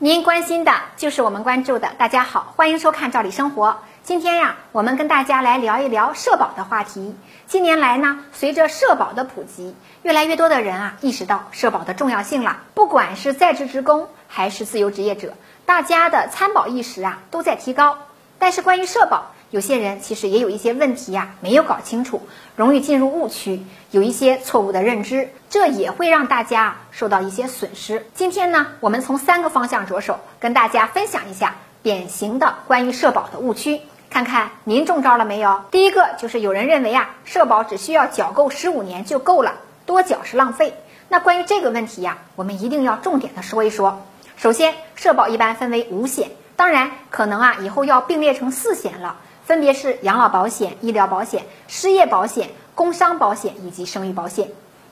您关心的就是我们关注的。大家好，欢迎收看《赵理生活》。今天呀，我们跟大家来聊一聊社保的话题。近年来呢，随着社保的普及，越来越多的人啊意识到社保的重要性了。不管是在职职工还是自由职业者，大家的参保意识啊都在提高。但是关于社保，有些人其实也有一些问题呀，没有搞清楚，容易进入误区，有一些错误的认知，这也会让大家受到一些损失。今天呢，我们从三个方向着手，跟大家分享一下典型的关于社保的误区，看看您中招了没有？第一个就是有人认为啊，社保只需要缴够十五年就够了，多缴是浪费。那关于这个问题呀，我们一定要重点的说一说。首先，社保一般分为五险，当然可能啊以后要并列成四险了。分别是养老保险、医疗保险、失业保险、工伤保险以及生育保险。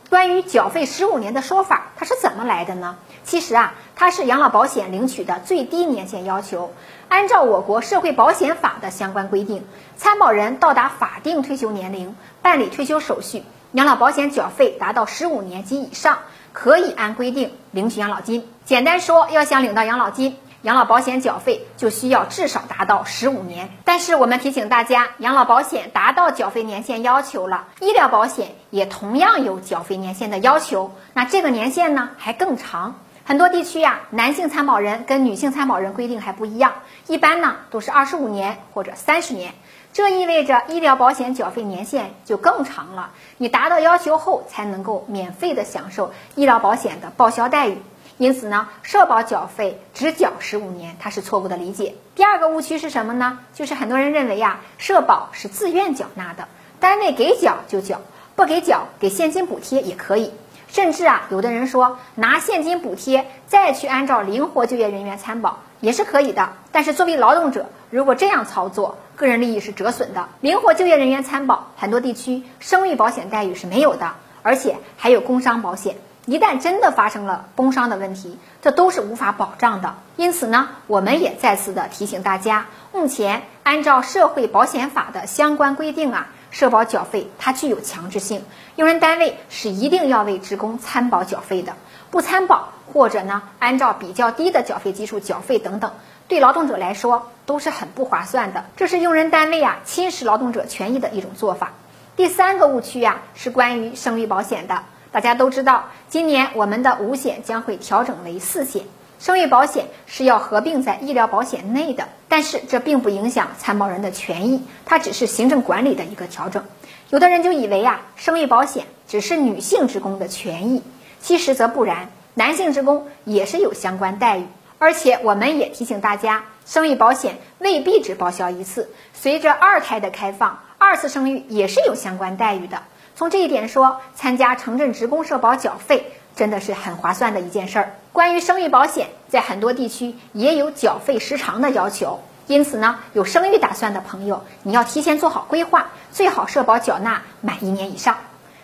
关于缴费十五年的说法，它是怎么来的呢？其实啊，它是养老保险领取的最低年限要求。按照我国社会保险法的相关规定，参保人到达法定退休年龄，办理退休手续，养老保险缴费达到十五年及以上，可以按规定领取养老金。简单说，要想领到养老金。养老保险缴费就需要至少达到十五年，但是我们提醒大家，养老保险达到缴费年限要求了，医疗保险也同样有缴费年限的要求，那这个年限呢还更长。很多地区呀，男性参保人跟女性参保人规定还不一样，一般呢都是二十五年或者三十年，这意味着医疗保险缴费年限就更长了，你达到要求后才能够免费的享受医疗保险的报销待遇。因此呢，社保缴费只缴十五年，它是错误的理解。第二个误区是什么呢？就是很多人认为呀，社保是自愿缴纳的，单位给缴就缴，不给缴给现金补贴也可以。甚至啊，有的人说拿现金补贴再去按照灵活就业人员参保也是可以的。但是作为劳动者，如果这样操作，个人利益是折损的。灵活就业人员参保，很多地区生育保险待遇是没有的，而且还有工伤保险。一旦真的发生了工伤的问题，这都是无法保障的。因此呢，我们也再次的提醒大家，目前按照社会保险法的相关规定啊，社保缴费它具有强制性，用人单位是一定要为职工参保缴费的。不参保或者呢，按照比较低的缴费基数缴费等等，对劳动者来说都是很不划算的。这是用人单位啊侵蚀劳动者权益的一种做法。第三个误区呀，是关于生育保险的。大家都知道，今年我们的五险将会调整为四险，生育保险是要合并在医疗保险内的，但是这并不影响参保人的权益，它只是行政管理的一个调整。有的人就以为啊，生育保险只是女性职工的权益，其实则不然，男性职工也是有相关待遇。而且我们也提醒大家，生育保险未必只报销一次，随着二胎的开放，二次生育也是有相关待遇的。从这一点说，参加城镇职工社保缴费真的是很划算的一件事儿。关于生育保险，在很多地区也有缴费时长的要求，因此呢，有生育打算的朋友，你要提前做好规划，最好社保缴纳满一年以上。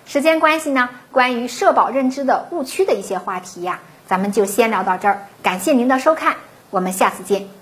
时间关系呢，关于社保认知的误区的一些话题呀，咱们就先聊到这儿。感谢您的收看，我们下次见。